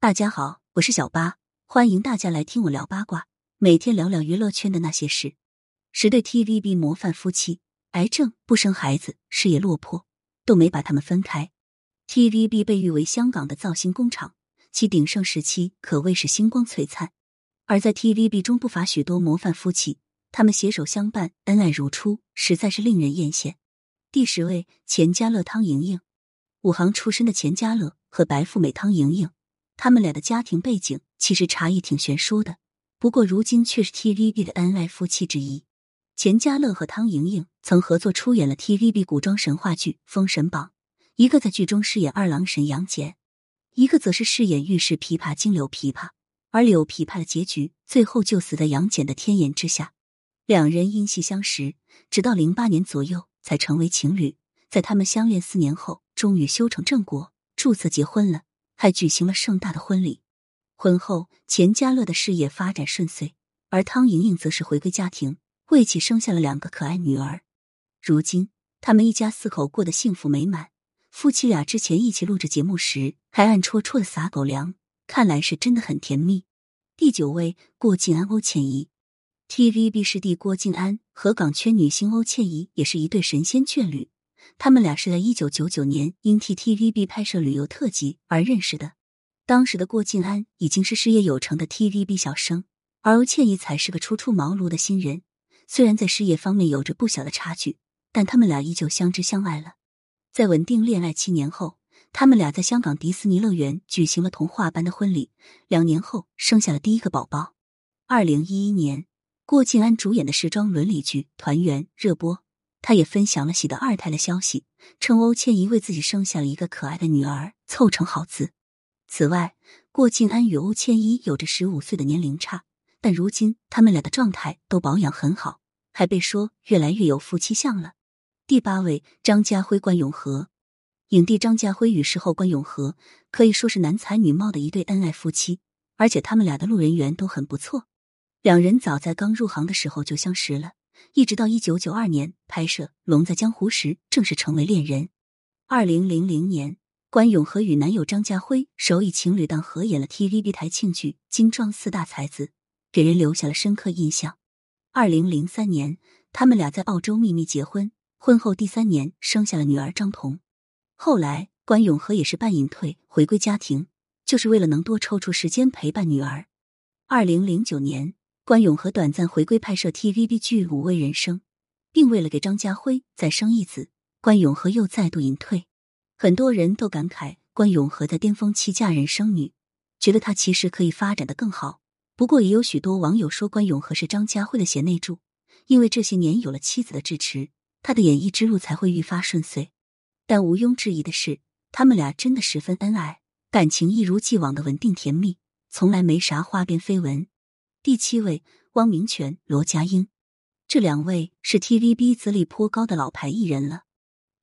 大家好，我是小八，欢迎大家来听我聊八卦，每天聊聊娱乐圈的那些事。十对 TVB 模范夫妻，癌症不生孩子，事业落魄，都没把他们分开。TVB 被誉为香港的造星工厂，其鼎盛时期可谓是星光璀璨。而在 TVB 中不乏许多模范夫妻，他们携手相伴，恩爱如初，实在是令人艳羡。第十位，钱嘉乐、汤盈盈，武行出身的钱嘉乐和白富美汤盈盈。他们俩的家庭背景其实差异挺悬殊的，不过如今却是 TVB 的恩爱夫妻之一。钱嘉乐和汤盈盈曾合作出演了 TVB 古装神话剧《封神榜》，一个在剧中饰演二郎神杨戬，一个则是饰演御史琵琶精柳琵琶。而柳琵琶的结局最后就死在杨戬的天眼之下。两人因戏相识，直到零八年左右才成为情侣。在他们相恋四年后，终于修成正果，注册结婚了。还举行了盛大的婚礼。婚后，钱嘉乐的事业发展顺遂，而汤莹莹则是回归家庭，为其生下了两个可爱女儿。如今，他们一家四口过得幸福美满。夫妻俩之前一起录制节目时，还暗戳戳的撒狗粮，看来是真的很甜蜜。第九位，郭晋安、欧倩怡，TVB 师弟郭晋安和港圈女星欧倩怡也是一对神仙眷侣。他们俩是在一九九九年因替 TVB 拍摄旅游特辑而认识的。当时的郭晋安已经是事业有成的 TVB 小生，而欧倩怡才是个初出茅庐的新人。虽然在事业方面有着不小的差距，但他们俩依旧相知相爱了。在稳定恋爱七年后，他们俩在香港迪士尼乐园举行了童话般的婚礼。两年后，生下了第一个宝宝。二零一一年，郭晋安主演的时装伦理剧《团圆》热播。他也分享了喜得二胎的消息，称欧倩怡为自己生下了一个可爱的女儿，凑成好字。此外，郭晋安与欧倩怡有着十五岁的年龄差，但如今他们俩的状态都保养很好，还被说越来越有夫妻相了。第八位，张家辉、关咏荷，影帝张家辉与事后关咏荷可以说是男才女貌的一对恩爱夫妻，而且他们俩的路人缘都很不错。两人早在刚入行的时候就相识了。一直到一九九二年拍摄《龙在江湖》时，正式成为恋人。二零零零年，关咏荷与男友张家辉首以情侣档合演了 TVB 台庆剧《金装四大才子》，给人留下了深刻印象。二零零三年，他们俩在澳洲秘密结婚，婚后第三年生下了女儿张彤。后来，关咏荷也是半隐退，回归家庭，就是为了能多抽出时间陪伴女儿。二零零九年。关咏荷短暂回归拍摄 TVB 剧《五味人生》，并为了给张家辉再生一子，关咏荷又再度隐退。很多人都感慨关咏荷在巅峰期嫁人生女，觉得她其实可以发展的更好。不过，也有许多网友说关咏荷是张家辉的贤内助，因为这些年有了妻子的支持，他的演艺之路才会愈发顺遂。但毋庸置疑的是，他们俩真的十分恩爱，感情一如既往的稳定甜蜜，从来没啥花边绯闻。第七位，汪明荃、罗家英，这两位是 TVB 资历颇高的老牌艺人了。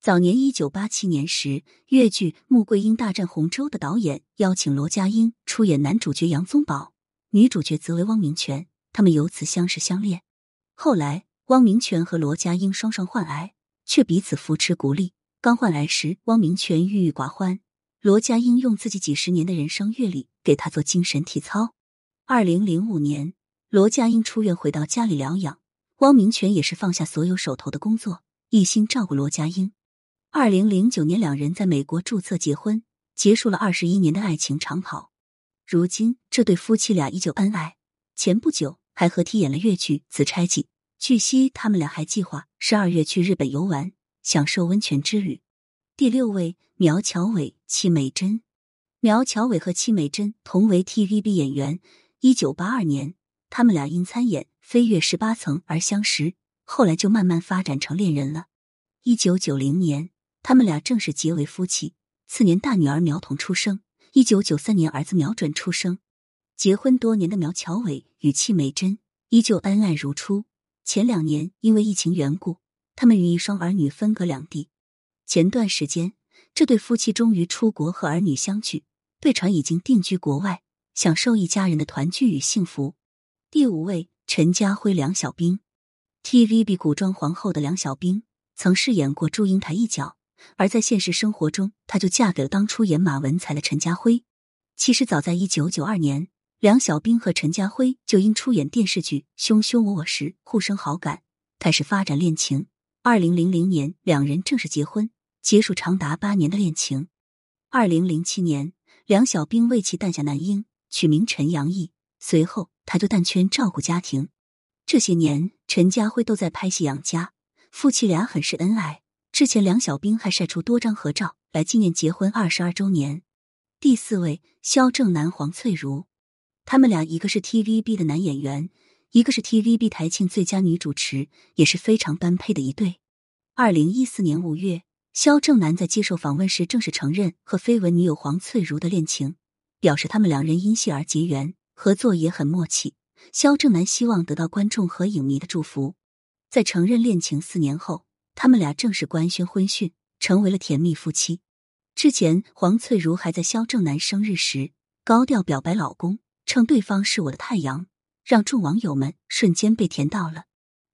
早年一九八七年时，粤剧《穆桂英大战洪州》的导演邀请罗家英出演男主角杨宗保，女主角则为汪明荃，他们由此相识相恋。后来，汪明荃和罗家英双双患癌，却彼此扶持鼓励。刚患癌时，汪明荃郁郁寡欢，罗家英用自己几十年的人生阅历给他做精神体操。二零零五年，罗家英出院回到家里疗养，汪明荃也是放下所有手头的工作，一心照顾罗家英。二零零九年，两人在美国注册结婚，结束了二十一年的爱情长跑。如今，这对夫妻俩依旧恩爱，前不久还合体演了粤剧《紫钗记》。据悉，他们俩还计划十二月去日本游玩，享受温泉之旅。第六位，苗侨伟、戚美珍。苗侨伟和戚美珍同为 TVB 演员。一九八二年，他们俩因参演《飞跃十八层》而相识，后来就慢慢发展成恋人了。一九九零年，他们俩正式结为夫妻。次年，大女儿苗彤出生。一九九三年，儿子苗准出生。结婚多年的苗侨伟与戚美珍依旧恩爱如初。前两年因为疫情缘故，他们与一双儿女分隔两地。前段时间，这对夫妻终于出国和儿女相聚，被传已经定居国外。享受一家人的团聚与幸福。第五位，陈家辉、梁小冰，TVB 古装皇后的梁小冰曾饰演过祝英台一角，而在现实生活中，她就嫁给了当初演马文才的陈家辉。其实早在一九九二年，梁小冰和陈家辉就因出演电视剧《凶凶我我》时互生好感，开始发展恋情。二零零零年，两人正式结婚，结束长达八年的恋情。二零零七年，梁小冰为其诞下男婴，取名陈阳义。随后，他就淡圈照顾家庭。这些年，陈家辉都在拍戏养家，夫妻俩很是恩爱。之前，梁小冰还晒出多张合照来纪念结婚二十二周年。第四位，肖正南、黄翠如，他们俩一个是 TVB 的男演员，一个是 TVB 台庆最佳女主持，也是非常般配的一对。二零一四年五月，肖正南在接受访问时正式承认和绯闻女友黄翠如的恋情，表示他们两人因戏而结缘，合作也很默契。肖正南希望得到观众和影迷的祝福。在承认恋情四年后，他们俩正式官宣婚讯，成为了甜蜜夫妻。之前，黄翠如还在肖正南生日时高调表白老公，称对方是我的太阳，让众网友们瞬间被甜到了。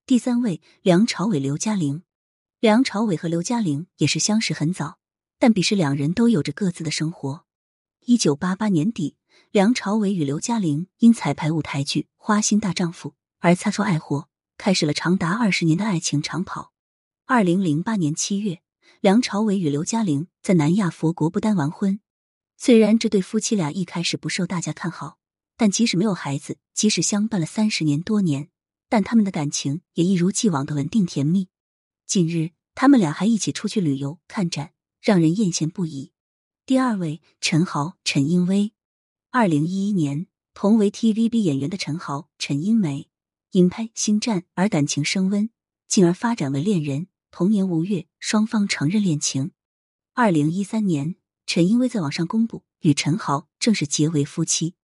第三位，梁朝伟、刘嘉玲。梁朝伟和刘嘉玲也是相识很早，但彼时两人都有着各自的生活。一九八八年底，梁朝伟与刘嘉玲因彩排舞台剧《花心大丈夫》而擦出爱火，开始了长达二十年的爱情长跑。二零零八年七月。梁朝伟与刘嘉玲在南亚佛国不丹完婚。虽然这对夫妻俩一开始不受大家看好，但即使没有孩子，即使相伴了三十年多年，但他们的感情也一如既往的稳定甜蜜。近日，他们俩还一起出去旅游看展，让人艳羡不已。第二位，陈豪、陈茵娓。二零一一年，同为 TVB 演员的陈豪、陈茵娓因拍《星战》而感情升温，进而发展为恋人。同年五月，双方承认恋情。二零一三年，陈茵娓在网上公布与陈豪正式结为夫妻。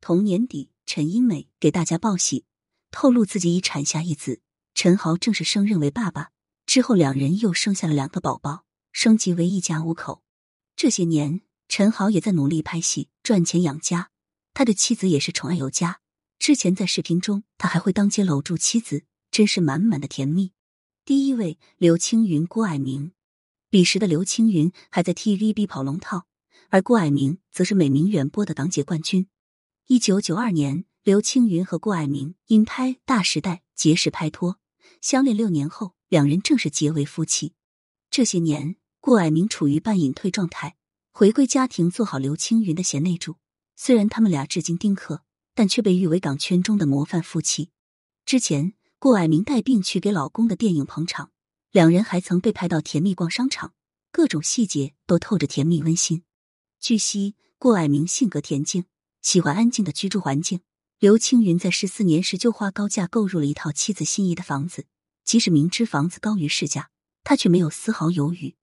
同年底，陈茵娓给大家报喜，透露自己已产下一子，陈豪正式升任为爸爸。之后，两人又生下了两个宝宝，升级为一家五口。这些年，陈豪也在努力拍戏赚钱养家，他的妻子也是宠爱有加。之前在视频中，他还会当街搂住妻子，真是满满的甜蜜。第一位刘青云、郭蔼明，彼时的刘青云还在 TVB 跑龙套，而郭蔼明则是美名远播的港姐冠军。一九九二年，刘青云和郭蔼明因拍《大时代》结识拍拖，相恋六年后，两人正式结为夫妻。这些年，顾艾明处于半隐退状态，回归家庭，做好刘青云的贤内助。虽然他们俩至今丁克，但却被誉为港圈中的模范夫妻。之前。顾艾明带病去给老公的电影捧场，两人还曾被拍到甜蜜逛商场，各种细节都透着甜蜜温馨。据悉，顾艾明性格恬静，喜欢安静的居住环境。刘青云在十四年时就花高价购入了一套妻子心仪的房子，即使明知房子高于市价，他却没有丝毫犹豫。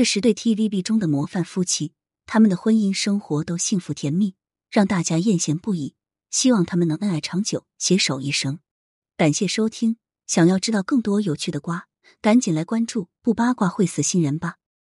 这十对 TVB 中的模范夫妻，他们的婚姻生活都幸福甜蜜，让大家艳羡不已。希望他们能恩爱长久，携手一生。感谢收听，想要知道更多有趣的瓜，赶紧来关注，不八卦会死新人吧。